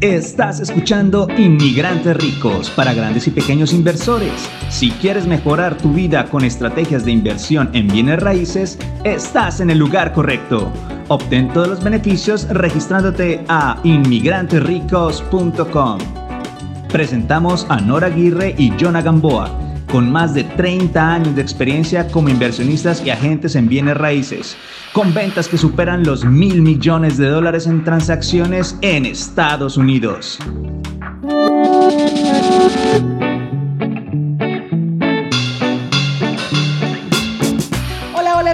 Estás escuchando Inmigrantes Ricos para grandes y pequeños inversores. Si quieres mejorar tu vida con estrategias de inversión en bienes raíces, estás en el lugar correcto. Obtén todos los beneficios registrándote a inmigrantesricos.com. Presentamos a Nora Aguirre y Jonah Gamboa con más de 30 años de experiencia como inversionistas y agentes en bienes raíces, con ventas que superan los mil millones de dólares en transacciones en Estados Unidos.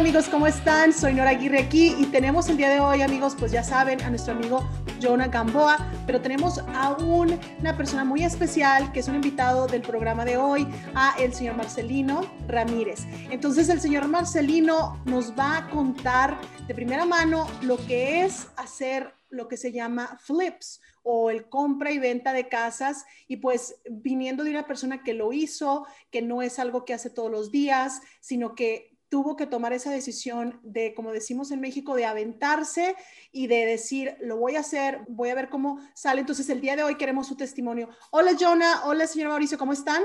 Amigos, ¿cómo están? Soy Nora Aguirre aquí y tenemos el día de hoy, amigos, pues ya saben, a nuestro amigo Jonah Gamboa, pero tenemos a una persona muy especial que es un invitado del programa de hoy, a el señor Marcelino Ramírez. Entonces el señor Marcelino nos va a contar de primera mano lo que es hacer lo que se llama flips o el compra y venta de casas y pues viniendo de una persona que lo hizo, que no es algo que hace todos los días, sino que tuvo que tomar esa decisión de, como decimos en México, de aventarse y de decir, lo voy a hacer, voy a ver cómo sale. Entonces, el día de hoy queremos su testimonio. Hola, Jonah. Hola, señor Mauricio. ¿Cómo están?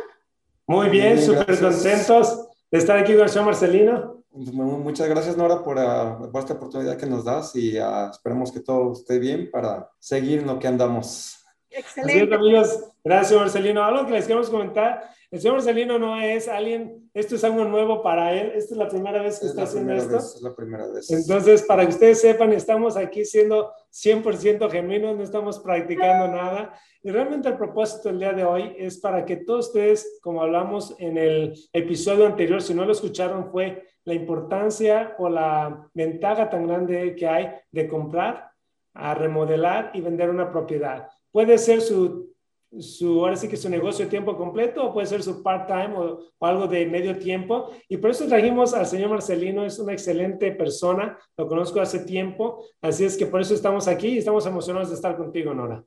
Muy bien, súper contentos de estar aquí con el señor Marcelino. Muchas gracias, Nora, por, uh, esta oportunidad que nos das y uh, esperemos que todo esté bien para seguir en lo que andamos. Excelente. amigos. Gracias, Marcelino. Algo que les queremos comentar el señor Marcelino no es alguien, esto es algo nuevo para él, esta es la primera vez que está haciendo esto. es la primera vez. Entonces, para que ustedes sepan, estamos aquí siendo 100% genuinos, no estamos practicando nada. Y realmente el propósito del día de hoy es para que todos ustedes, como hablamos en el episodio anterior, si no lo escucharon, fue la importancia o la ventaja tan grande que hay de comprar, a remodelar y vender una propiedad. Puede ser su su, ahora sí que su negocio de tiempo completo o puede ser su part-time o, algo de medio tiempo. Y por eso trajimos al señor Marcelino, es una excelente persona, lo conozco hace tiempo, así es que por eso estamos aquí y estamos emocionados de estar contigo, Nora.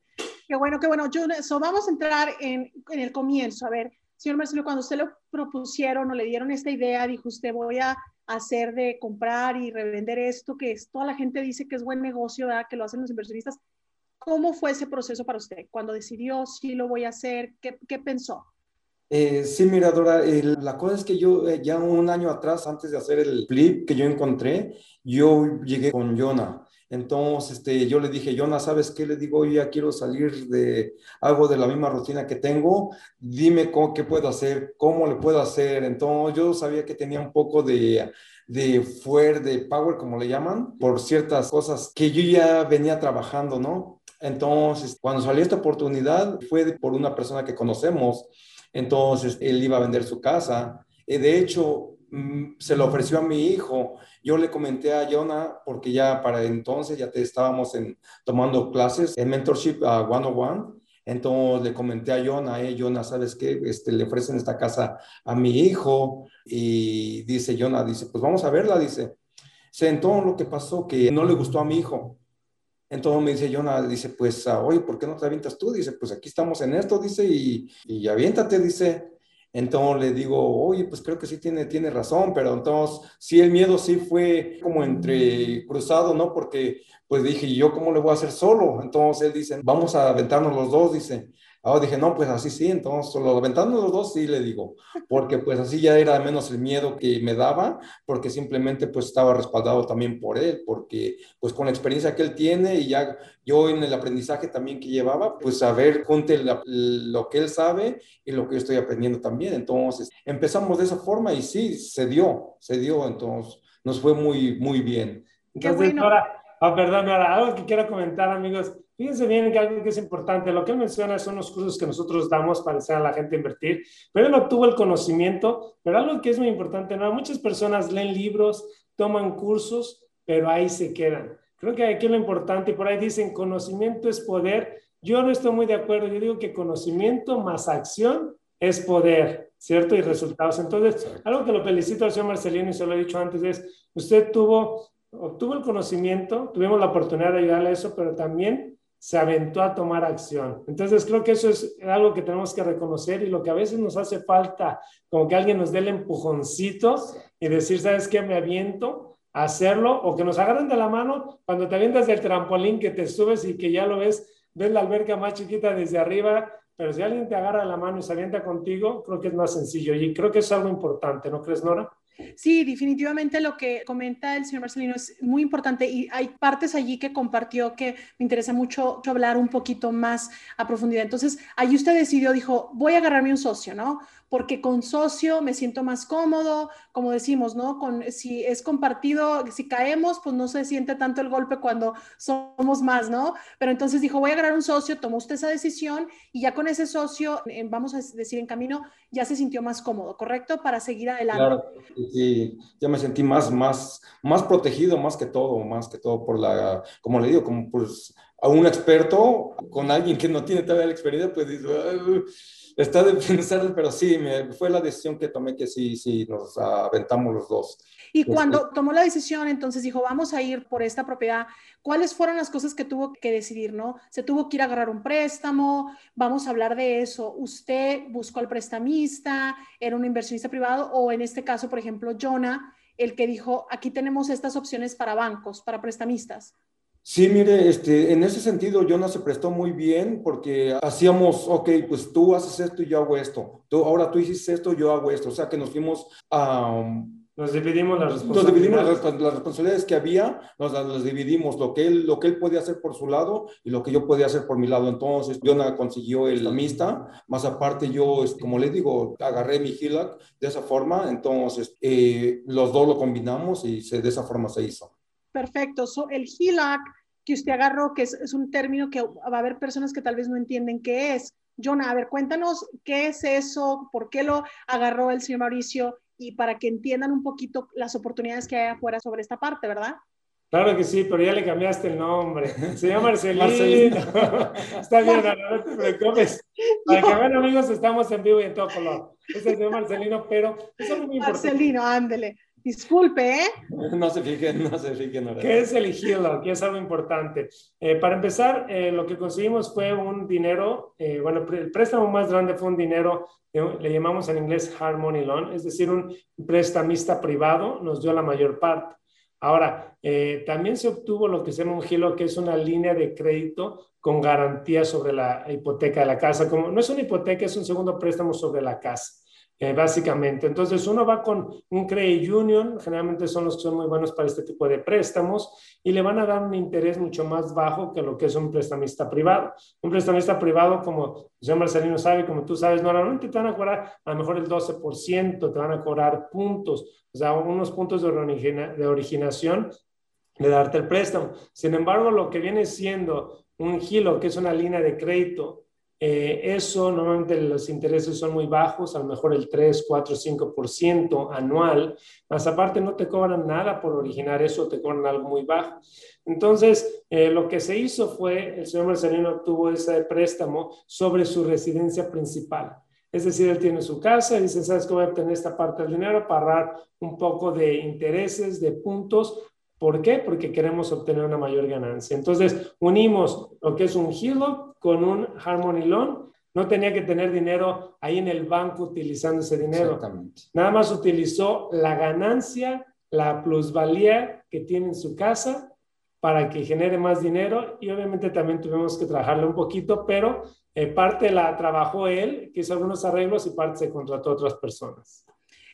Qué bueno, qué bueno. Yo, vamos a entrar en, en el comienzo. A ver, señor Marcelino, cuando usted lo propusieron o le dieron esta idea, dijo usted, voy a hacer de comprar y revender esto, que es, toda la gente dice que es buen negocio, ¿verdad? que lo hacen los inversionistas. ¿Cómo fue ese proceso para usted? Cuando decidió si lo voy a hacer, ¿qué, qué pensó? Eh, sí, mira, Dora, la cosa es que yo eh, ya un año atrás, antes de hacer el flip que yo encontré, yo llegué con Jonah. Entonces, este, yo le dije, Jonah, ¿sabes qué? Le digo, ya quiero salir de algo de la misma rutina que tengo. Dime cómo, qué puedo hacer, cómo le puedo hacer. Entonces, yo sabía que tenía un poco de, de fuer, de power, como le llaman, por ciertas cosas que yo ya venía trabajando, ¿no? Entonces, cuando salió esta oportunidad, fue por una persona que conocemos. Entonces, él iba a vender su casa. Y de hecho, se lo ofreció a mi hijo. Yo le comenté a Jonah, porque ya para entonces ya te estábamos en, tomando clases en Mentorship a 101. Entonces le comenté a Jonah, eh, Jonah, ¿sabes qué? Este, le ofrecen esta casa a mi hijo. Y dice Jonah, dice, pues vamos a verla, dice. Entonces lo que pasó que no le gustó a mi hijo. Entonces me dice Jonah, dice, pues, ah, oye, ¿por qué no te avientas tú? Dice, pues aquí estamos en esto, dice, y, y aviéntate, dice. Entonces le digo, oye, pues creo que sí tiene, tiene razón, pero entonces sí el miedo sí fue como entre cruzado, ¿no? Porque pues dije, ¿y yo cómo le voy a hacer solo? Entonces él dice, vamos a aventarnos los dos, dice. Ahora dije, no, pues así sí, entonces lo aventando los dos sí le digo, porque pues así ya era menos el miedo que me daba, porque simplemente pues estaba respaldado también por él, porque pues con la experiencia que él tiene y ya yo en el aprendizaje también que llevaba, pues a ver, junte lo que él sabe y lo que yo estoy aprendiendo también. Entonces empezamos de esa forma y sí, se dio, se dio, entonces nos fue muy, muy bien. Entonces, ahora, oh, perdón, ahora algo que quiero comentar, amigos Fíjense bien que algo que es importante, lo que él menciona son los cursos que nosotros damos para enseñar a la gente a invertir, pero él obtuvo el conocimiento, pero algo que es muy importante, ¿no? muchas personas leen libros, toman cursos, pero ahí se quedan. Creo que aquí lo importante, y por ahí dicen, conocimiento es poder. Yo no estoy muy de acuerdo, yo digo que conocimiento más acción es poder, ¿cierto? Y resultados. Entonces, algo que lo felicito al señor Marcelino y se lo he dicho antes es, usted tuvo, obtuvo el conocimiento, tuvimos la oportunidad de ayudarle a eso, pero también se aventó a tomar acción. Entonces creo que eso es algo que tenemos que reconocer y lo que a veces nos hace falta, como que alguien nos dé el empujoncito y decir, ¿sabes qué? Me aviento a hacerlo o que nos agarren de la mano cuando te avientas del trampolín que te subes y que ya lo ves ves la alberca más chiquita desde arriba, pero si alguien te agarra la mano y se avienta contigo, creo que es más sencillo y creo que es algo importante, ¿no crees, Nora? Sí, definitivamente lo que comenta el señor Marcelino es muy importante y hay partes allí que compartió que me interesa mucho hablar un poquito más a profundidad. Entonces, allí usted decidió, dijo, voy a agarrarme un socio, ¿no? Porque con socio me siento más cómodo, como decimos, ¿no? Con, si es compartido, si caemos, pues no se siente tanto el golpe cuando somos más, ¿no? Pero entonces dijo, voy a agarrar un socio, tomó usted esa decisión y ya con ese socio, vamos a decir en camino, ya se sintió más cómodo, ¿correcto? Para seguir adelante. Claro, sí, ya me sentí más, más, más protegido, más que todo, más que todo por la, como le digo, como pues a un experto con alguien que no tiene todavía la experiencia, pues dice, está de pensar, pero sí, me, fue la decisión que tomé que sí, sí, nos aventamos los dos. Y este, cuando tomó la decisión, entonces dijo, vamos a ir por esta propiedad, ¿cuáles fueron las cosas que tuvo que decidir, no? Se tuvo que ir a agarrar un préstamo, vamos a hablar de eso. ¿Usted buscó al prestamista, era un inversionista privado o en este caso, por ejemplo, Jonah, el que dijo, aquí tenemos estas opciones para bancos, para prestamistas? Sí, mire, este, en ese sentido no se prestó muy bien porque hacíamos, ok, pues tú haces esto y yo hago esto. Tú, ahora tú hiciste esto, yo hago esto. O sea que nos fuimos a... nos dividimos las responsabilidades. Nos dividimos las, responsabilidades que había, nos las, dividimos, lo que, él, lo que él podía hacer por su lado y lo que yo podía hacer por mi lado. Entonces, Jonah consiguió el amista, más aparte yo, como le digo, agarré mi HILAC de esa forma, entonces eh, los dos lo combinamos y se, de esa forma se hizo. Perfecto. el HELOC que usted agarró, que es, un término que va a haber personas que tal vez no entienden qué es. Jonah, a ver, cuéntanos qué es eso, por qué lo agarró el señor Mauricio y para que entiendan un poquito las oportunidades que hay afuera sobre esta parte, ¿verdad? Claro que sí, pero ya le cambiaste el nombre. Se llama Marcelino. Está bien, no te preocupes. Para que vean, amigos, estamos en vivo y en todo color. Este es el señor Marcelino, pero es importante. Marcelino, ándele. Disculpe, ¿eh? No se fijen, no se fijen. ¿Qué es el HELOC? Que es algo importante. Eh, para empezar, eh, lo que conseguimos fue un dinero, eh, bueno, el préstamo más grande fue un dinero, le llamamos en inglés hard money loan, es decir, un prestamista privado nos dio la mayor parte. Ahora, también se obtuvo lo que se llama un HELOC, que es una línea de crédito con garantía sobre la hipoteca de la casa. Como no es una hipoteca, es un segundo préstamo sobre la casa. Eh, básicamente. Entonces, uno va con un credit union, generalmente son los que son muy buenos para este tipo de préstamos, y le van a dar un interés mucho más bajo que lo que es un prestamista privado. Un prestamista privado, como señor Marcelino sabe, como tú sabes, normalmente te van a cobrar a lo mejor el 12%, te van a cobrar puntos, o sea, unos puntos de, de originación de darte el préstamo. Sin embargo, lo que viene siendo un gilo, que es una línea de crédito, eh, eso normalmente los intereses son muy bajos, a lo mejor el 3, 4, 5% anual, más aparte no te cobran nada por originar eso, te cobran algo muy bajo. Entonces, eh, lo que se hizo fue, el señor Marcelino obtuvo ese préstamo sobre su residencia principal. Es decir, él tiene su casa y dice, ¿sabes que voy a obtener esta parte del dinero para ahorrar un poco de intereses, de puntos? ¿Por qué? Porque queremos obtener una mayor ganancia. Entonces, unimos lo que es un HELOC con un Harmony Loan, no tenía que tener dinero ahí en el banco utilizando ese dinero. Nada más utilizó la ganancia, la plusvalía que tiene en su casa para que genere más dinero y obviamente también tuvimos que trabajarle un poquito, pero eh, parte la trabajó él, que hizo algunos arreglos y parte se contrató a otras personas.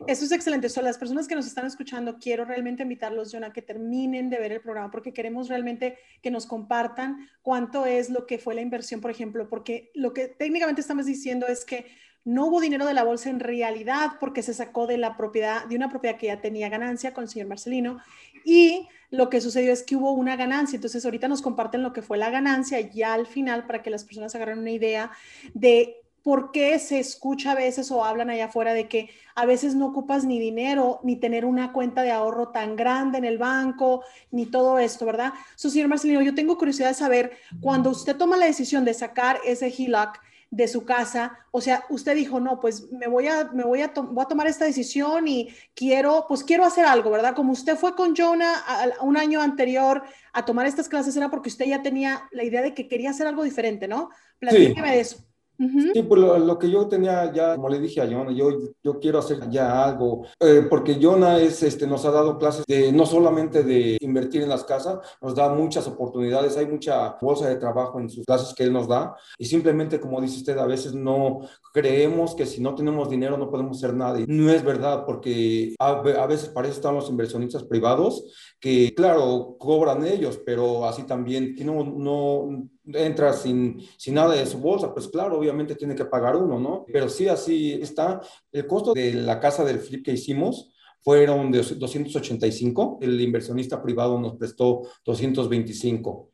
Eso es excelente. So, las personas que nos están escuchando, quiero realmente invitarlos, John, a que terminen de ver el programa porque queremos realmente que nos compartan cuánto es lo que fue la inversión, por ejemplo, porque lo que técnicamente estamos diciendo es que no hubo dinero de la bolsa en realidad porque se sacó de la propiedad, de una propiedad que ya tenía ganancia con el señor Marcelino y lo que sucedió es que hubo una ganancia. Entonces ahorita nos comparten lo que fue la ganancia ya al final para que las personas agarren una idea de ¿por qué se escucha a veces o hablan allá afuera de que a veces no ocupas ni dinero, ni tener una cuenta de ahorro tan grande en el banco, ni todo esto, ¿verdad? So, señor Marcelino, yo tengo curiosidad de saber, cuando usted toma la decisión de sacar ese HELOC de su casa, o sea, usted dijo, no, pues me voy a, me voy a, voy a tomar esta decisión y quiero, pues quiero hacer algo, ¿verdad? Como usted fue con Jonah un año anterior a tomar estas clases, era porque usted ya tenía la idea de que quería hacer algo diferente, ¿no? Platíqueme de eso. Sí, pues lo, que yo tenía ya, como le dije a Jonah, yo, yo quiero hacer ya algo, eh, porque Jonah es, este, nos ha dado clases de no solamente de invertir en las casas, nos da muchas oportunidades, hay mucha bolsa de trabajo en sus clases que él nos da, y simplemente, como dice usted, a veces no creemos que si no tenemos dinero no podemos hacer nada, y no es verdad, porque a, a veces para eso están los inversionistas privados, que claro, cobran ellos, pero así también, que no, no entra sin, sin nada de su bolsa, pues claro, obviamente tiene que pagar uno, ¿no? Pero sí, así está. El costo de la casa del flip que hicimos fueron de 285, el inversionista privado nos prestó 225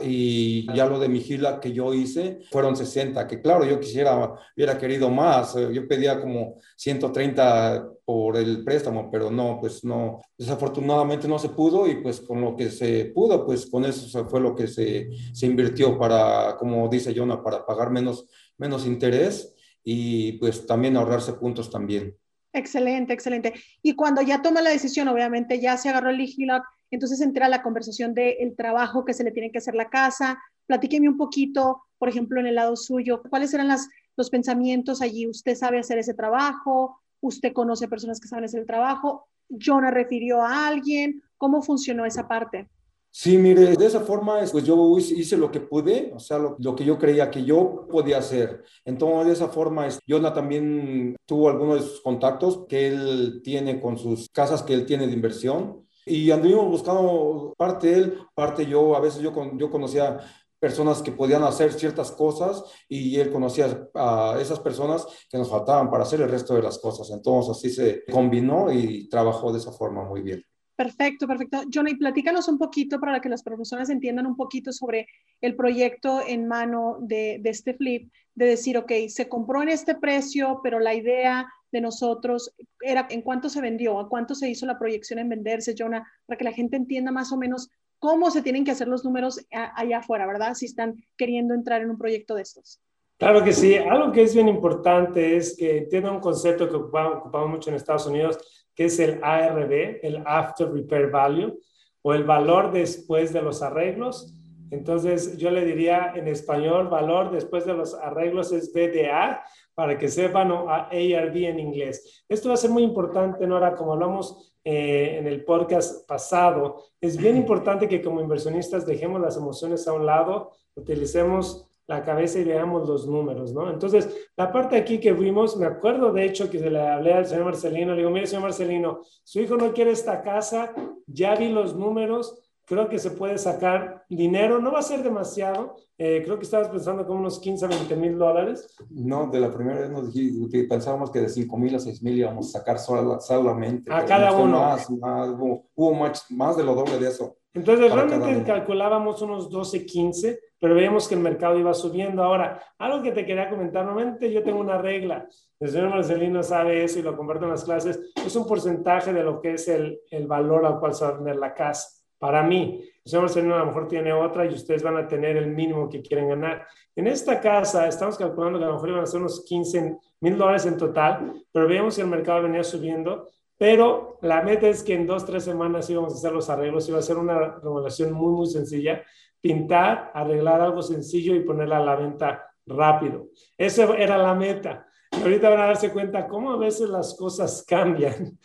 y ya lo de mi gila que yo hice fueron 60, que claro, yo quisiera, hubiera querido más, yo pedía como 130 por el préstamo, pero no, pues no, desafortunadamente no se pudo y pues con lo que se pudo, pues con eso fue lo que se, se invirtió para, como dice Jonah, para pagar menos, menos interés y pues también ahorrarse puntos también. Excelente, excelente. Y cuando ya toma la decisión, obviamente ya se agarró el HELOC, entonces entra la conversación del trabajo que se le tiene que hacer la casa. Platíqueme un poquito, por ejemplo, en el lado suyo, cuáles eran las, los pensamientos allí. ¿Usted sabe hacer ese trabajo? ¿Usted conoce personas que saben hacer el trabajo? ¿Jonah refirió a alguien? ¿Cómo funcionó esa parte? Sí, mire, de esa forma, pues yo hice lo que pude, o sea, lo, que yo creía que yo podía hacer. Entonces, de esa forma, Jonah también tuvo algunos de sus contactos que él tiene con sus casas que él tiene de inversión. Y anduvimos buscando parte él, parte yo. A veces yo, yo conocía personas que podían hacer ciertas cosas y él conocía a esas personas que nos faltaban para hacer el resto de las cosas. Entonces así se combinó y trabajó de esa forma muy bien. Perfecto, perfecto. Johnny, platícanos un poquito para que las personas entiendan un poquito sobre el proyecto en mano de, de, este flip, de decir, ok, se compró en este precio, pero la idea de nosotros era en cuánto se vendió, a cuánto se hizo la proyección en venderse, Jonah, para que la gente entienda más o menos cómo se tienen que hacer los números allá afuera, ¿verdad? Si están queriendo entrar en un proyecto de estos. Claro que sí. Algo que es bien importante es que tiene un concepto que ocupamos mucho en Estados Unidos, que es el ARV, el After Repair Value, o el valor después de los arreglos. Entonces, yo le diría en español, valor después de los arreglos es BDA, para que sepan, o ARV en inglés. Esto va a ser muy importante, Nora, como hablamos eh, en el podcast pasado, es bien importante que como inversionistas dejemos las emociones a un lado, utilicemos la cabeza y veamos los números, ¿no? Entonces, la parte aquí que vimos, me acuerdo de hecho que se le hablé al señor Marcelino, le digo, mire, señor Marcelino, su hijo no quiere esta casa, ya vi los números, creo que se puede sacar dinero, no va a ser demasiado, eh, creo que estabas pensando como unos 15 a 20 mil dólares. No, de la primera vez nos dijimos, pensábamos que de 5 mil a 6 mil íbamos a sacar solamente. A cada uno. Más, hubo, más, más de lo doble de eso. Entonces, realmente calculábamos unos 12, 15 pero veíamos que el mercado iba subiendo. Ahora, algo que te quería comentar, normalmente yo tengo una regla, el señor Marcelino sabe eso y lo converto en las clases, es un porcentaje de lo que es el, el valor al cual se va a vender la casa. Para mí, el señor Marcelino a lo mejor tiene otra y ustedes van a tener el mínimo que quieren ganar. En esta casa estamos calculando que a lo mejor iban a ser unos 15 mil dólares en total, pero veíamos que el mercado venía subiendo pero la meta es que en dos, tres semanas íbamos a hacer los arreglos, iba a ser una remodelación muy, muy sencilla pintar, arreglar algo sencillo y ponerla a la venta rápido. Esa era la meta. Y ahorita van a darse cuenta cómo a veces las cosas cambian,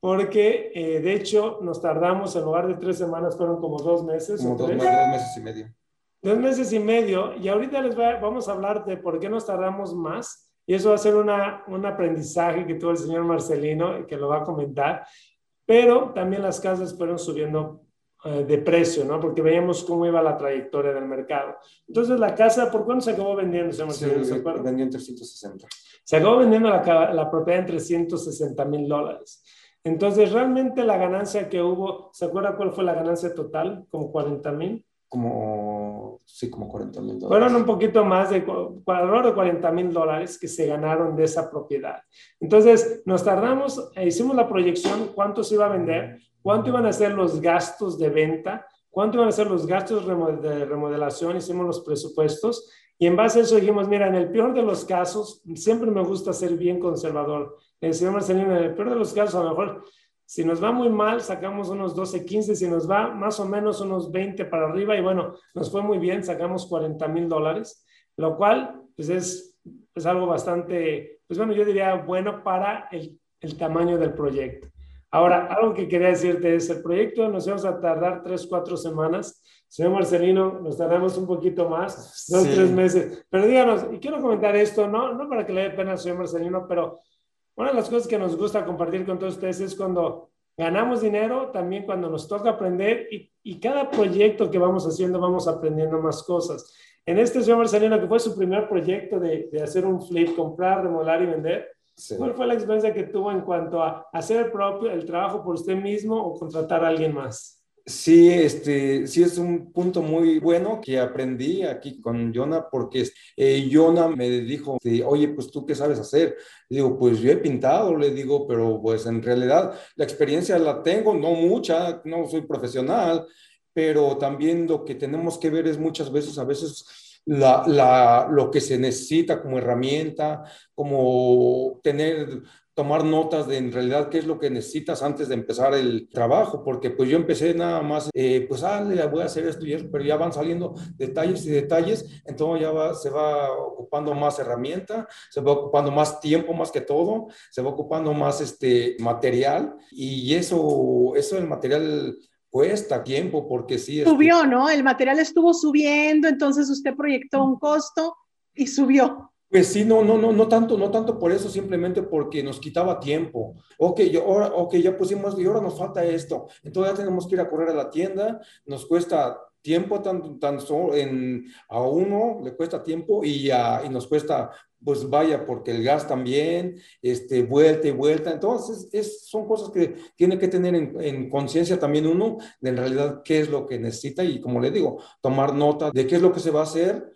porque eh, de hecho nos tardamos, en lugar de tres semanas, fueron como dos meses. Como dos, meses y medio. Dos meses y medio. Y ahorita les vamos a hablar de por qué nos tardamos más. Y eso va a ser una, un aprendizaje que tuvo el señor Marcelino, que lo va a comentar. Pero también las casas fueron subiendo eh, de precio, ¿no? Porque veíamos cómo iba la trayectoria del mercado. Entonces, la casa, ¿por cuánto se acabó vendiendo? ¿Se, sí, se vendió en 360. Se acabó vendiendo la, la propiedad en 360 mil dólares. Entonces, realmente la ganancia que hubo, ¿se acuerda cuál fue la ganancia total? Como 40 mil. Como, sí, como 40 mil dólares. Fueron un poquito más de, alrededor de 40 mil dólares que se ganaron de esa propiedad. Entonces, nos tardamos, e hicimos la proyección, cuánto se iba a vender, cuánto iban a ser los gastos de venta, cuánto iban a ser los gastos de remodelación, hicimos los presupuestos y en base a eso dijimos, mira, en el peor de los casos, siempre me gusta ser bien conservador. El señor Marcelino, en el peor de los casos, a lo mejor, si nos va muy mal, sacamos unos 12, 15, si nos va más o menos unos 20 para arriba y bueno, nos fue muy bien, sacamos 40 mil dólares, lo cual pues es, es algo bastante, pues bueno, yo diría bueno para el, el tamaño del proyecto. Ahora, algo que quería decirte es, el proyecto nos vamos a tardar tres, cuatro semanas. Señor Marcelino, nos tardamos un poquito más, dos, tres meses. Pero díganos, y quiero comentar esto, no, no para que le dé pena al señor Marcelino, pero una de las cosas que nos gusta compartir con todos ustedes es cuando ganamos dinero, también cuando nos toca aprender y, y cada proyecto que vamos haciendo vamos aprendiendo más cosas. En este señor Marcelino, que fue su primer proyecto de, de hacer un flip, comprar, remolar y vender, ¿Cuál fue la experiencia que tuvo en cuanto a hacer el propio el trabajo por usted mismo o contratar a alguien más? Sí, este, sí es un punto muy bueno que aprendí aquí con Jonah porque eh, Jonah me dijo, oye, pues tú qué sabes hacer. Le digo, pues yo he pintado, le digo, pero pues en realidad la experiencia la tengo, no mucha, no soy profesional, pero también lo que tenemos que ver es muchas veces, a veces la, la, lo que se necesita como herramienta, como tener, tomar notas de en realidad qué es lo que necesitas antes de empezar el trabajo, porque pues yo empecé nada más, eh, pues ah, voy a hacer esto y eso, pero ya van saliendo detalles y detalles, entonces ya va, se va ocupando más herramienta, se va ocupando más tiempo más que todo, se va ocupando más este material y eso, eso el material cuesta tiempo porque sí. Subió, ¿no? El material estuvo subiendo, entonces usted proyectó un costo y subió. Pues sí, no, no, no, no tanto, no tanto por eso, simplemente porque nos quitaba tiempo. Ok, yo, ahora, ok, ya pusimos y ahora nos falta esto. Entonces ya tenemos que ir a correr a la tienda, nos cuesta tiempo tan, tan solo en, a uno le cuesta tiempo y, a, y nos cuesta pues vaya, porque el gas también, este, vuelta y vuelta. Entonces, es, son cosas que tiene que tener en, en conciencia también uno de en realidad qué es lo que necesita y, como le digo, tomar nota de qué es lo que se va a hacer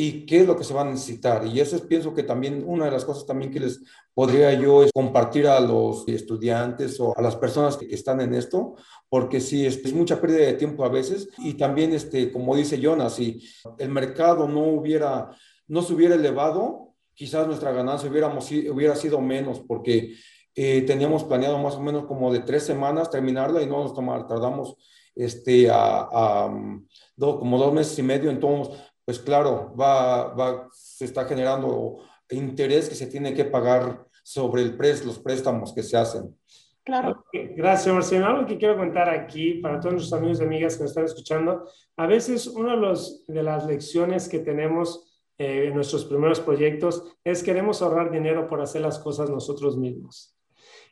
y qué es lo que se va a necesitar. Y eso es, pienso que también una de las cosas también que les podría yo es compartir a los estudiantes o a las personas que, están en esto, porque sí, es, es, mucha pérdida de tiempo a veces. Y también, este, como dice Jonas, si el mercado no hubiera, no se hubiera elevado, quizás nuestra ganancia hubiéramos, hubiera sido menos porque eh, teníamos planeado más o menos como de tres semanas terminarla y no nos tomar, tardamos este, a, mm, como dos meses y medio, entonces, pues claro, va, va, se está generando interés que se tiene que pagar sobre el pres, los préstamos que se hacen. Claro. Gracias, Marcelo. Algo que quiero contar aquí para todos nuestros amigos y amigas que nos están escuchando, a veces una de, los, de las lecciones que tenemos eh, en nuestros primeros proyectos es queremos ahorrar dinero por hacer las cosas nosotros mismos.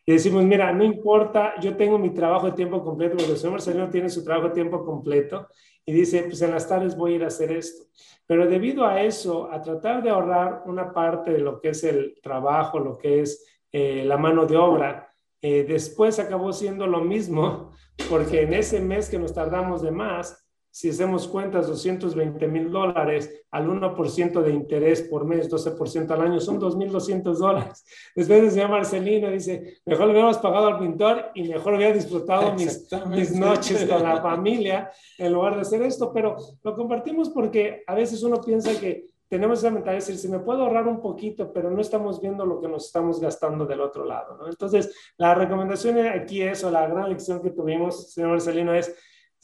Y decimos, mira, no importa, yo tengo mi trabajo de tiempo completo, porque el señor Marcelino tiene su trabajo de tiempo completo y dice, pues en las tardes voy a ir a hacer esto. Pero debido a eso, a tratar de ahorrar una parte de lo que es el trabajo, lo que es eh, la mano de obra, eh, después acabó siendo lo mismo, porque en ese mes que nos tardamos de más, si hacemos cuentas, 220 mil dólares al 1% de interés por mes, 12% al año, son 2.200 dólares. Después el señor Marcelino dice, mejor le hubiéramos pagado al pintor y mejor hubiera disfrutado mis, mis noches con la familia en lugar de hacer esto, pero lo compartimos porque a veces uno piensa que tenemos esa mentalidad de decir, si me puedo ahorrar un poquito, pero no estamos viendo lo que nos estamos gastando del otro lado, ¿no? Entonces, la recomendación aquí es, o la gran lección que tuvimos, señor Marcelino, es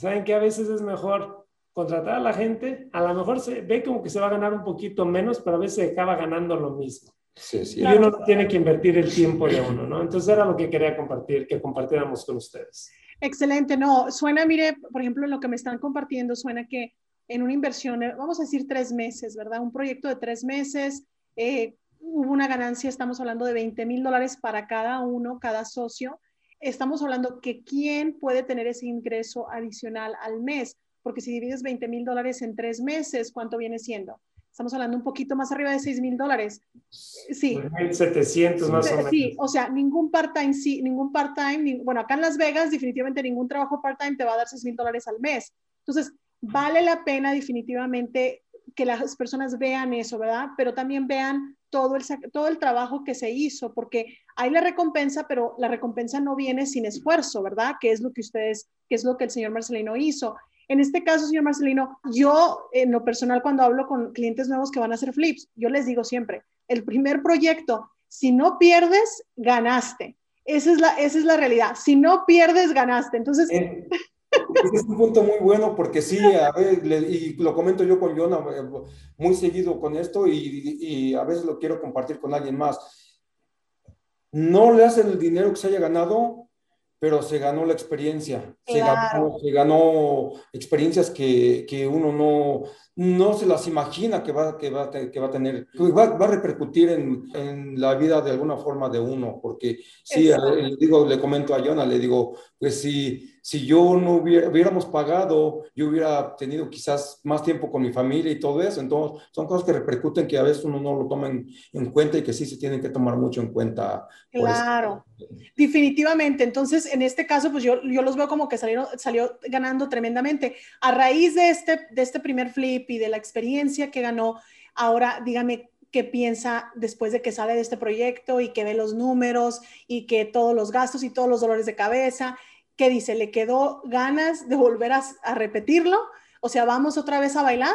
saben que a veces es mejor contratar a la gente, a lo mejor se ve como que se va a ganar un poquito menos, pero a veces se acaba ganando lo mismo. Sí, sí. Y uno tiene que invertir el tiempo de uno, ¿no? Entonces era lo que quería compartir, que compartiéramos con ustedes. Excelente, no, suena, mire, por ejemplo, lo que me están compartiendo, suena que en una inversión, eh, vamos a decir tres meses, ¿verdad? Un proyecto de tres meses, eh, hubo una ganancia, estamos hablando de 20 mil dólares para cada uno, cada socio, estamos hablando que quién puede tener ese ingreso adicional al mes, porque si divides 20 mil dólares en tres meses, ¿cuánto viene siendo? Estamos hablando un poquito más arriba de 6 mil dólares. Sí. 700 más o menos. Sí, o sea, ningún part-time, sí, ningún part-time, bueno, acá en Las Vegas definitivamente ningún trabajo part-time te va a dar 6 mil dólares al mes. Entonces, vale la pena definitivamente que las personas vean eso, ¿verdad? Pero también vean todo el, todo el trabajo que se hizo, porque hay la recompensa, pero la recompensa no viene sin esfuerzo, ¿verdad? Que es lo que ustedes, que es lo que el señor Marcelino hizo. En este caso, señor Marcelino, yo en lo personal cuando hablo con clientes nuevos que van a hacer flips, yo les digo siempre, el primer proyecto, si no pierdes, ganaste. Esa es la, esa es la realidad. Si no pierdes, ganaste. Entonces... En, es un punto muy bueno porque sí, a ver, y lo comento yo con Jonah eh, muy seguido con esto y, y, a veces lo quiero compartir con alguien más. No le hacen el dinero que se haya ganado, pero se ganó la experiencia, se, ganó, se, ganó, experiencias que, que uno no, no se las imagina que va, que va, que va a tener, va, va a repercutir en, en, la vida de alguna forma de uno, porque sí, le, digo, le comento a Jonah, le digo, pues si, si yo no hubiera, hubiéramos pagado, yo hubiera tenido quizás más tiempo con mi familia y todo eso, entonces son cosas que repercuten que a veces uno no lo toma en, en cuenta y que sí se tienen que tomar mucho en cuenta. Claro, definitivamente, entonces en este caso, pues yo, yo los veo como que salieron, salió ganando tremendamente. A raíz de este, de este primer flip, y de la experiencia que ganó. Ahora, dígame qué piensa después de que sale de este proyecto y que ve los números y que todos los gastos y todos los dolores de cabeza. ¿Qué dice? ¿Le quedó ganas de volver a, a repetirlo? O sea, ¿vamos otra vez a bailar?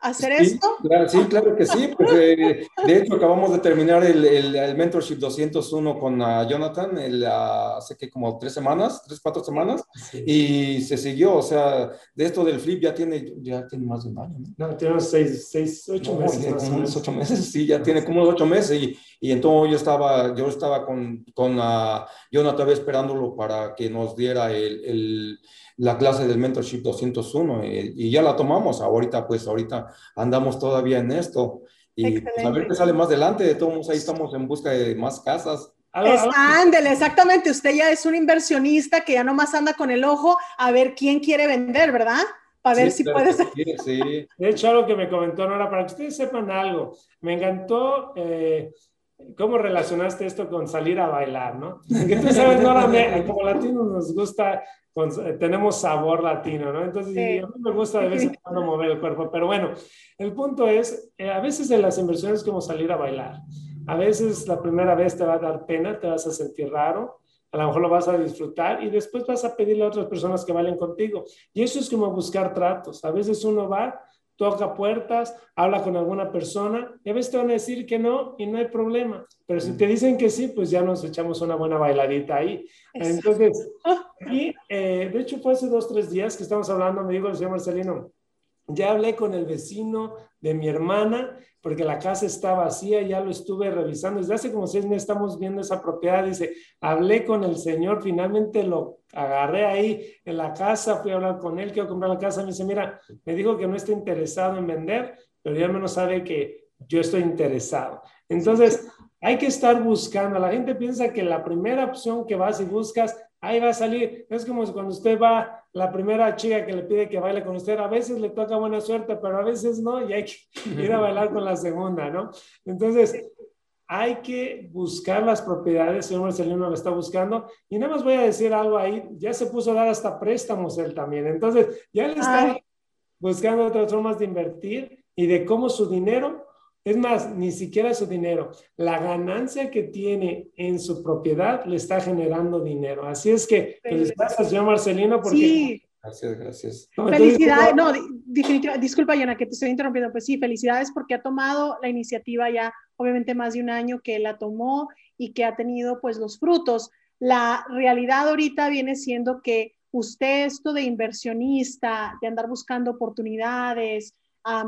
hacer esto? Claro, sí, claro que sí. Pues, eh, de hecho, acabamos de terminar el, el, Mentorship 201 con uh, Jonathan el, uh, hace que como tres semanas, tres, cuatro semanas, y se siguió. O sea, de esto del flip ya tiene, ya tiene más de un año. No, no tiene seis, seis, ocho no, meses. como unos ocho meses, sí, ya tiene como ocho meses. Y, y entonces yo estaba, yo estaba con, con uh, Jonathan esperándolo para que nos diera el, el la clase del Mentorship 201 eh, y, ya la tomamos. Ahorita, pues, ahorita andamos todavía en esto. Y pues, a ver qué sale más adelante. De todos ahí estamos en busca de más casas. ándele, exactamente. Usted ya es un inversionista que ya nomás anda con el ojo a ver quién quiere vender, ¿verdad? Para ver si puede ser. Sí. De hecho, algo que me comentó Nora, para que ustedes sepan algo, me encantó. Eh, ¿Cómo relacionaste esto con salir a bailar, no? Porque tú sabes, Nora, como latinos nos gusta eh, tenemos sabor latino, ¿no? Entonces, a mí me gusta de vez en cuando mover el cuerpo, pero bueno, el punto es, eh, a veces en las inversiones es como salir a bailar. A veces la primera vez te va a dar pena, te vas a sentir raro, a lo mejor lo vas a disfrutar y después vas a pedirle a otras personas que bailen contigo. Y eso es como buscar tratos. A veces uno va toca puertas, habla con alguna persona, y a veces te van a decir que no y no hay problema, pero si te dicen que sí, pues ya nos echamos una buena bailadita ahí. Entonces, y eh, de hecho fue hace dos, tres días que estamos hablando, me dijo el señor Marcelino, ya hablé con el vecino de mi hermana porque la casa está vacía, ya lo estuve revisando. Desde hace como seis meses estamos viendo esa propiedad. Dice, hablé con el señor, finalmente lo agarré ahí en la casa, fui a hablar con él, quiero comprar la casa. Me dice, mira, me dijo que no está interesado en vender, pero ya menos sabe que yo estoy interesado. Entonces, hay que estar buscando. La gente piensa que la primera opción que vas y buscas ahí va a salir. Es como cuando usted va, la primera chica que le pide que baile con usted, a veces le toca buena suerte, pero a veces no, y hay que ir a bailar con la segunda, ¿no? Entonces, hay que buscar las propiedades, señor Marcelino lo está buscando, y nada más voy a decir algo ahí, ya se puso a dar hasta préstamos él también, entonces ya le está buscando otras formas de invertir y de cómo su dinero es más, ni siquiera su dinero. La ganancia que tiene en su propiedad le está generando dinero. Así es que felicidades señor Marcelino porque... Sí. Gracias, gracias. felicidades, no, definitivamente, disculpa, Yana, que te estoy interrumpiendo, pues sí, felicidades porque ha tomado la iniciativa ya, obviamente más de un año que la tomó y que ha tenido pues los frutos. La realidad ahorita viene siendo que usted esto de inversionista, de andar buscando oportunidades,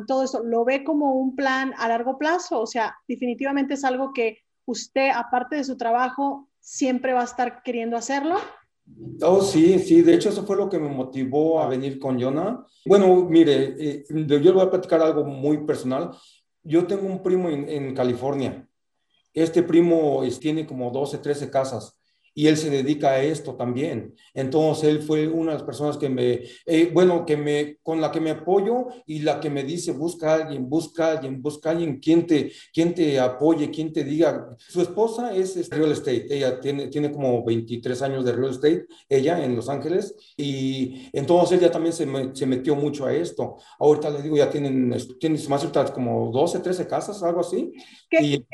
todo eso, ¿lo ve como un plan a largo plazo? O sea, definitivamente es algo que usted, aparte de su trabajo, siempre va a estar queriendo hacerlo. Oh, sí, sí, de hecho eso fue lo que me motivó a venir con Jonah. Bueno, mire, eh, yo le voy a platicar algo muy personal. Yo tengo un primo en, en California. Este primo tiene como 12, 13 casas y él se dedica a esto también. Entonces él fue una de las personas que me, eh, bueno, que me, con la que me apoyo y la que me dice, busca a alguien, busca a alguien, busca a alguien, quien te, quien te apoye, quien te diga. Su esposa es, real estate, ella tiene, tiene como 23 años de real estate, ella en Los Ángeles, y entonces ella también se, se metió mucho a esto. Ahorita le digo, ya tienen, tienen más como 12, 13 casas, algo así. ¿Qué?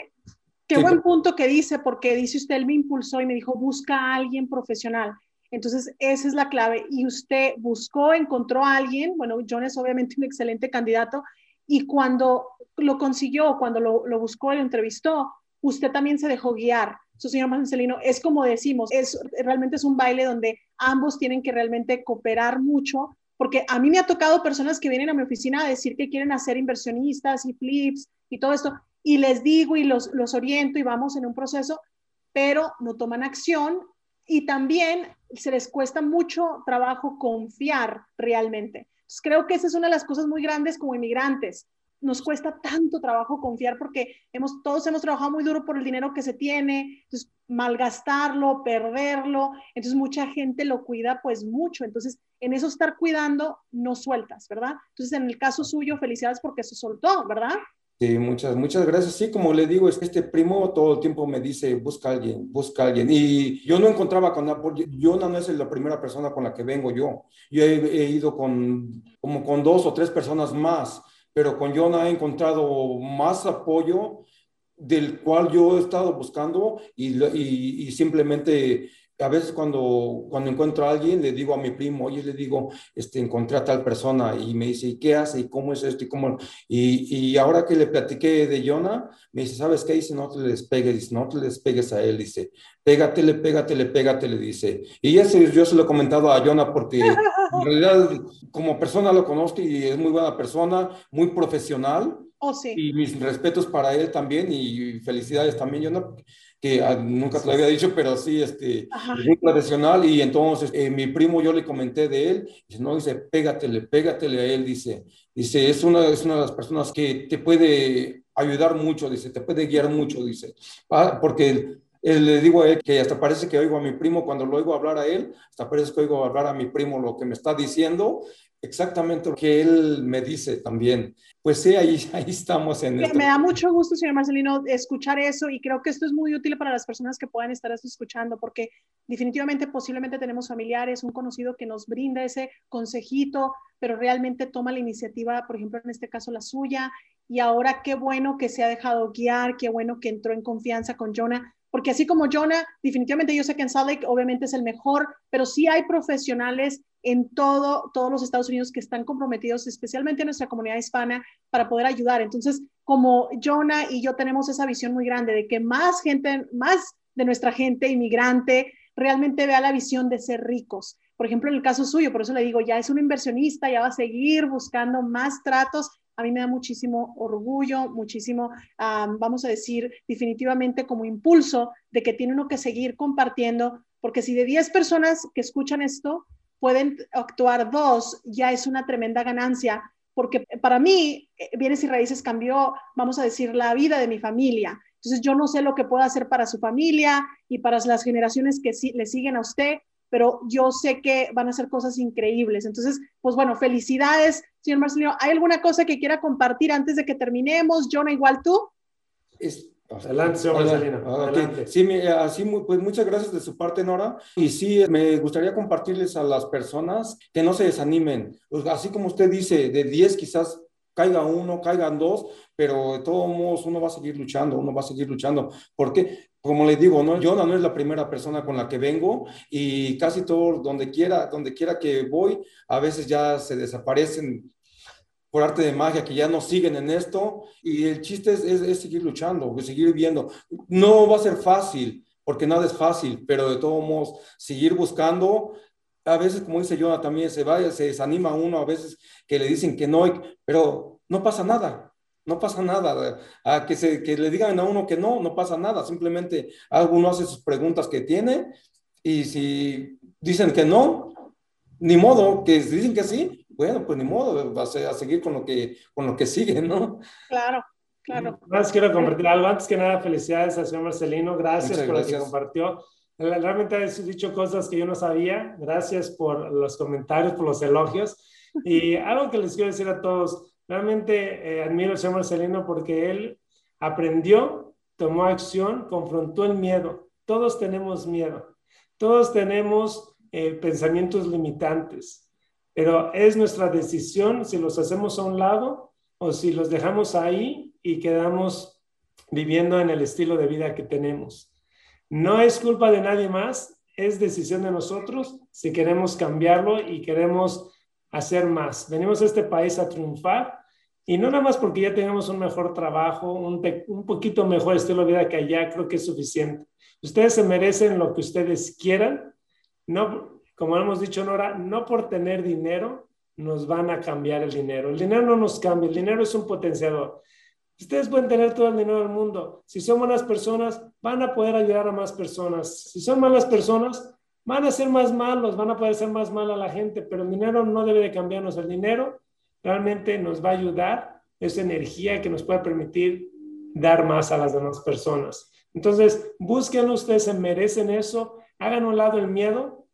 Qué buen punto que dice, porque dice usted, él me impulsó y me dijo, busca a alguien profesional. Entonces, esa es la clave. Y usted buscó, encontró a alguien, bueno, John es obviamente un excelente candidato, y cuando lo consiguió, cuando lo, buscó y lo entrevistó, usted también se dejó guiar. su señor Marcelino, es como decimos, es realmente es un baile donde ambos tienen que realmente cooperar mucho, porque a mí me ha tocado personas que vienen a mi oficina a decir que quieren hacer inversionistas y flips y todo esto, y les digo y los, los oriento y vamos en un proceso, pero no toman acción y también se les cuesta mucho trabajo confiar realmente. creo que esa es una de las cosas muy grandes como inmigrantes, nos cuesta tanto trabajo confiar porque hemos, todos hemos trabajado muy duro por el dinero que se tiene, entonces malgastarlo, perderlo, entonces mucha gente lo cuida pues mucho, entonces en eso estar cuidando no sueltas, ¿verdad? Entonces en el caso suyo, felicidades porque se soltó, ¿verdad? Sí, muchas, muchas gracias. Sí, como le digo, este primo todo el tiempo me dice, busca a alguien, busca a alguien. Y yo no encontraba con yo no es la primera persona con la que vengo yo. Yo he, he ido con como con dos o tres personas más pero con Jonah he encontrado más apoyo del cual yo he estado buscando y, y, y simplemente a veces cuando, cuando encuentro a alguien, le digo a mi primo, oye, le digo, este, encontré a tal persona y me dice, ¿y qué hace? ¿Y cómo es esto? ¿Y cómo? Y, y ahora que le platiqué de Jonah, me dice, ¿sabes qué? Dice, no te le despegues, dice, no te le despegues a él, dice, pégatele, pégatele, pégatele, dice. Y eso yo se lo he comentado a Jonah porque en realidad como persona lo conozco y es muy buena persona, muy profesional. Oh, sí. Y mis respetos para él también y felicidades también, Jonah que ah, nunca te lo había dicho, pero sí, este, muy profesional. Y entonces eh, mi primo, yo le comenté de él, dice, no, dice, pégatele, pégatele a él, dice, dice, es una, es una de las personas que te puede ayudar mucho, dice, te puede guiar mucho, dice, ah, porque le digo a él que hasta parece que oigo a mi primo cuando lo oigo hablar a él, hasta parece que oigo hablar a mi primo lo que me está diciendo, exactamente lo que él me dice también. Pues sí, ahí, ahí estamos en Me da mucho gusto, señor Marcelino, escuchar eso y creo que esto es muy útil para las personas que puedan estar escuchando porque definitivamente posiblemente tenemos familiares, un conocido que nos brinda ese consejito, pero realmente toma la iniciativa, por ejemplo, en este caso la suya, y ahora qué bueno que se ha dejado guiar, qué bueno que entró en confianza con Jonah porque así como Jonah, definitivamente yo sé que en Salt obviamente es el mejor, pero sí hay profesionales en todo, todos los Estados Unidos que están comprometidos, especialmente en nuestra comunidad hispana, para poder ayudar. Entonces, como Jonah y yo tenemos esa visión muy grande de que más gente, más de nuestra gente inmigrante realmente vea la visión de ser ricos. Por ejemplo, en el caso suyo, por eso le digo, ya es un inversionista, ya va a seguir buscando más tratos a mí me da muchísimo orgullo, muchísimo, vamos a decir, definitivamente como impulso de que tiene uno que seguir compartiendo, porque si de 10 personas que escuchan esto pueden actuar dos, ya es una tremenda ganancia, porque para mí, eh, bienes y raíces cambió, vamos a decir, la vida de mi familia. Entonces yo no sé lo que puedo hacer para su familia y para las generaciones que le siguen a usted, pero yo sé que van a ser cosas increíbles. Entonces, pues bueno, felicidades, señor Marcelino. ¿Hay alguna cosa que quiera compartir antes de que terminemos? Jonah, igual tú. adelante, señor Marcelino. Sí, así, pues muchas gracias de su parte, Nora. Y sí, me gustaría compartirles a las personas que no se desanimen. Pues, así como usted dice, de 10 quizás caiga uno, caigan dos, pero de todos modos uno va a seguir luchando, uno va a seguir luchando. ¿Por qué? Como les digo, ¿no? Jonah no es la primera persona con la que vengo y casi todo, donde quiera, donde quiera que voy, a veces ya se desaparecen por arte de magia, que ya no siguen en esto y el chiste es, seguir luchando, seguir viendo. No va a ser fácil, porque nada es fácil, pero de todos modos, seguir buscando. A veces, como dice Jonah, también se va, se desanima uno, a veces que le dicen que no, pero no pasa nada no pasa nada. A que, se, que le digan a uno que no, no pasa nada. Simplemente alguno hace sus preguntas que tiene y si dicen que no, ni modo, que si dicen que sí, bueno, pues ni modo, va a, seguir con lo que, con lo que sigue, ¿no? Claro. Claro. Más quiero compartir algo. Antes que nada, felicidades al señor Marcelino. Gracias por lo que compartió. Realmente has dicho cosas que yo no sabía. Gracias por los comentarios, por los elogios. Y algo que les quiero decir a todos, Realmente eh, admiro al señor Marcelino porque él aprendió, tomó acción, confrontó el miedo. Todos tenemos miedo, todos tenemos eh, pensamientos limitantes, pero es nuestra decisión si los hacemos a un lado o si los dejamos ahí y quedamos viviendo en el estilo de vida que tenemos. No es culpa de nadie más, es decisión de nosotros si queremos cambiarlo y queremos hacer más. Venimos a este país a triunfar Y no nada más porque ya tenemos un mejor trabajo, un, un poquito mejor estilo de vida que allá, creo que es suficiente. Ustedes se merecen lo que ustedes quieran. No, como hemos dicho, Nora, no por tener dinero nos van a cambiar el dinero. El dinero no nos cambia, el dinero es un potenciador. Ustedes pueden tener todo el dinero del mundo. Si son buenas personas, van a poder ayudar a más personas. Si son malas personas, van a ser más malos, van a poder ser más mal a la gente, pero el dinero no debe de cambiarnos. El dinero realmente nos va a ayudar, esa energía que nos puede permitir dar más a las demás personas. Entonces, busquen ustedes, se merecen eso, hagan un lado el miedo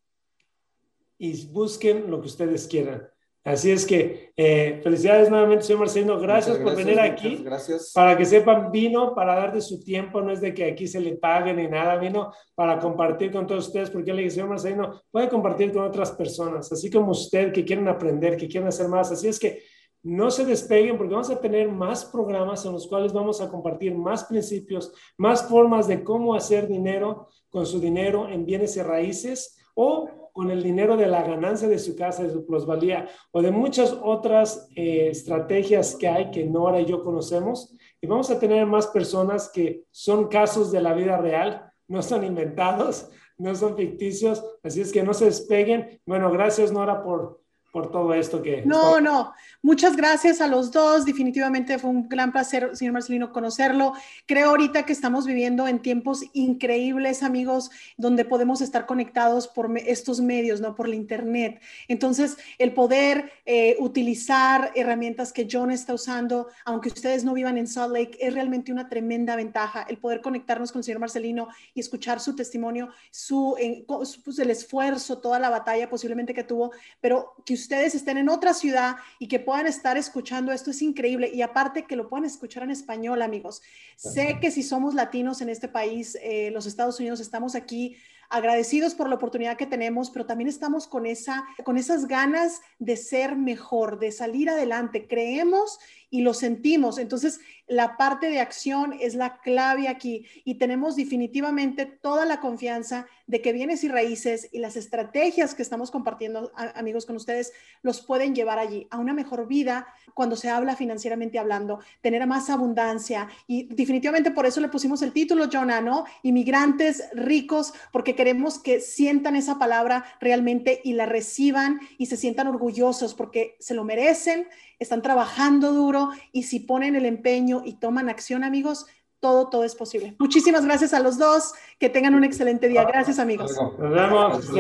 y busquen lo que ustedes quieran. Así es que eh, felicidades nuevamente, señor Marcelino. Gracias, por venir aquí. Gracias. Para que sepan, vino para dar de su tiempo, no es de que aquí se le pague ni nada, vino para compartir con todos ustedes, porque le dije, señor Marcelino, puede compartir con otras personas, así como usted que quieren aprender, que quieren hacer más. Así es que no se despeguen porque vamos a tener más programas en los cuales vamos a compartir más principios, más formas de cómo hacer dinero con su dinero en bienes y raíces o con el dinero de la ganancia de su casa, de su plusvalía, o de muchas otras eh, estrategias que hay que Nora y yo conocemos. Y vamos a tener más personas que son casos de la vida real, no son inventados, no son ficticios. Así es que no se despeguen. Bueno, gracias Nora por, por todo esto que... No, no, muchas gracias a los dos. Definitivamente fue un gran placer, señor Marcelino, conocerlo. Creo ahorita que estamos viviendo en tiempos increíbles, amigos, donde podemos estar conectados por estos medios, ¿no? Por la Internet. Entonces, el poder eh, utilizar herramientas que John está usando, aunque ustedes no vivan en Salt Lake, es realmente una tremenda ventaja. El poder conectarnos con el señor Marcelino y escuchar su testimonio, su, pues, el esfuerzo, toda la batalla posiblemente que tuvo, pero que ustedes estén en otra ciudad y que puedan estar escuchando esto es increíble. Y aparte que lo puedan escuchar en español, amigos. Sé que si somos latinos en este país, eh, los Estados Unidos, estamos aquí agradecidos por la oportunidad que tenemos, pero también estamos con, esa, con esas ganas de ser mejor, de salir adelante. Creemos y lo sentimos. Entonces, la parte de acción es la clave aquí y tenemos definitivamente toda la confianza de que bienes y raíces y las estrategias que estamos compartiendo, amigos, con ustedes, los pueden llevar allí a una mejor vida cuando se habla financieramente hablando, tener más abundancia y definitivamente por eso le pusimos el título, Jonah, ¿no? Inmigrantes ricos, porque queremos que sientan esa palabra realmente y la reciban y se sientan orgullosos porque se lo merecen, están trabajando duro y si ponen el empeño y toman acción, amigos, todo, todo es posible. Muchísimas gracias a los dos. Que tengan un excelente día. Gracias, amigos. Nos vemos.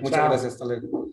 Muchas gracias. Hasta luego.